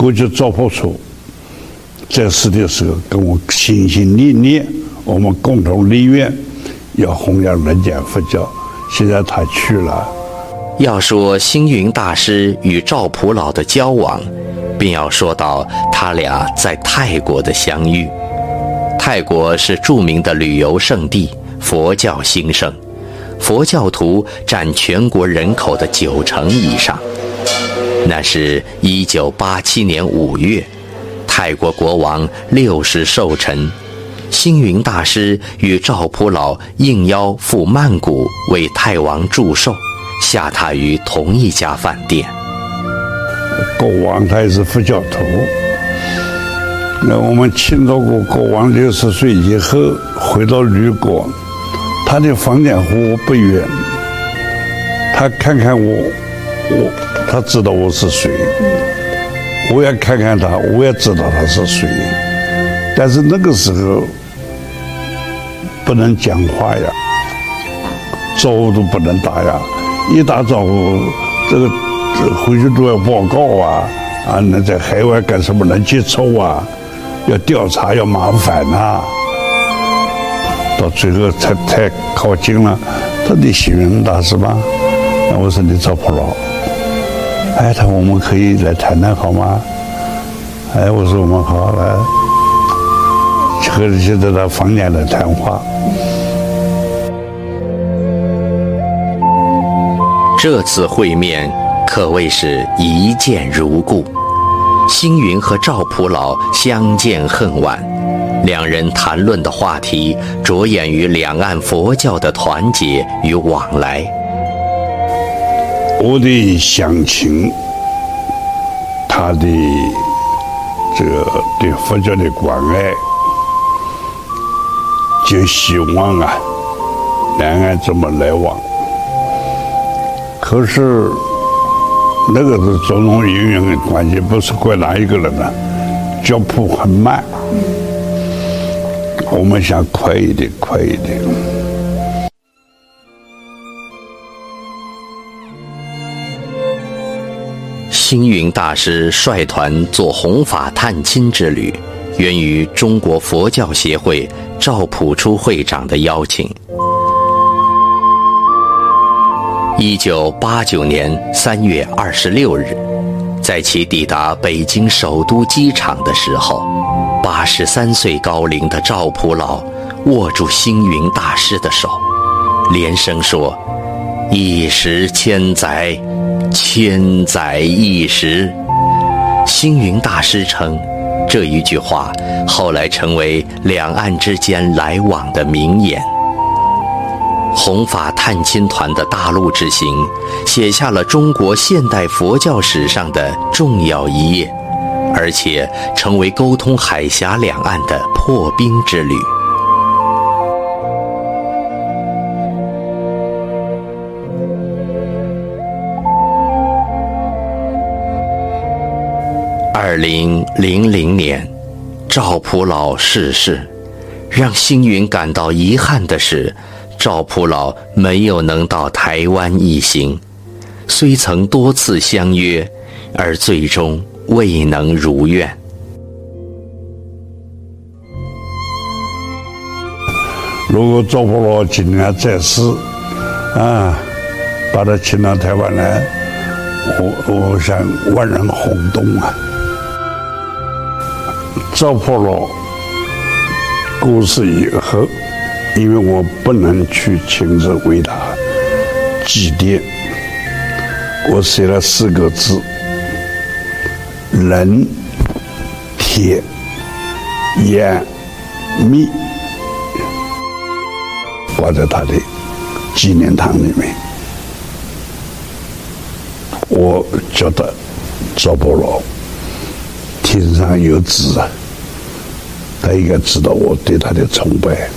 过去赵朴初在世的时候，跟我心心念念，我们共同立愿要弘扬人间佛教。现在他去了。要说星云大师与赵普老的交往，便要说到他俩在泰国的相遇。泰国是著名的旅游胜地，佛教兴盛，佛教徒占全国人口的九成以上。那是一九八七年五月，泰国国王六世寿辰，星云大师与赵普老应邀赴曼谷为泰王祝寿，下榻于同一家饭店。国王他也是佛教徒，那我们庆祝过国王六十岁以后回到旅馆，他的房间和我不远，他看看我，我。他知道我是谁，我要看看他，我也知道他是谁。但是那个时候不能讲话呀，招呼都不能打呀，一打招呼，这个回去都要报告啊啊！那在海外干什么能接触啊？要调查要麻烦呐。到最后才太靠近了，他的幸运大师吧？那我说你找不着。哎，他我们可以来谈谈好吗？哎，我说我们好来，和就在他房间来谈话。这次会面可谓是一见如故，星云和赵普老相见恨晚，两人谈论的话题着眼于两岸佛教的团结与往来。我的乡亲，他的这个对佛教的关爱，就希望啊，两岸这么来往。可是那个是种种因缘的关系，不是怪哪一个人呢？脚步很慢，我们想快一点，快一点。星云大师率团做弘法探亲之旅，源于中国佛教协会赵朴初会长的邀请。一九八九年三月二十六日，在其抵达北京首都机场的时候，八十三岁高龄的赵普老握住星云大师的手，连声说：“一时千载。”千载一时，星云大师称，这一句话后来成为两岸之间来往的名言。弘法探亲团的大陆之行，写下了中国现代佛教史上的重要一页，而且成为沟通海峡两岸的破冰之旅。二零零零年，赵普老逝世，让星云感到遗憾的是，赵普老没有能到台湾一行，虽曾多次相约，而最终未能如愿。如果赵普老今年在世，啊，把他请到台湾来，我我想万人轰动啊！赵破了故事以后，因为我不能去亲自为他祭奠，我写了四个字：人、铁、眼、密，挂在他的纪念堂里面。我觉得赵破了天上有知啊。他应该知道我对他的崇拜。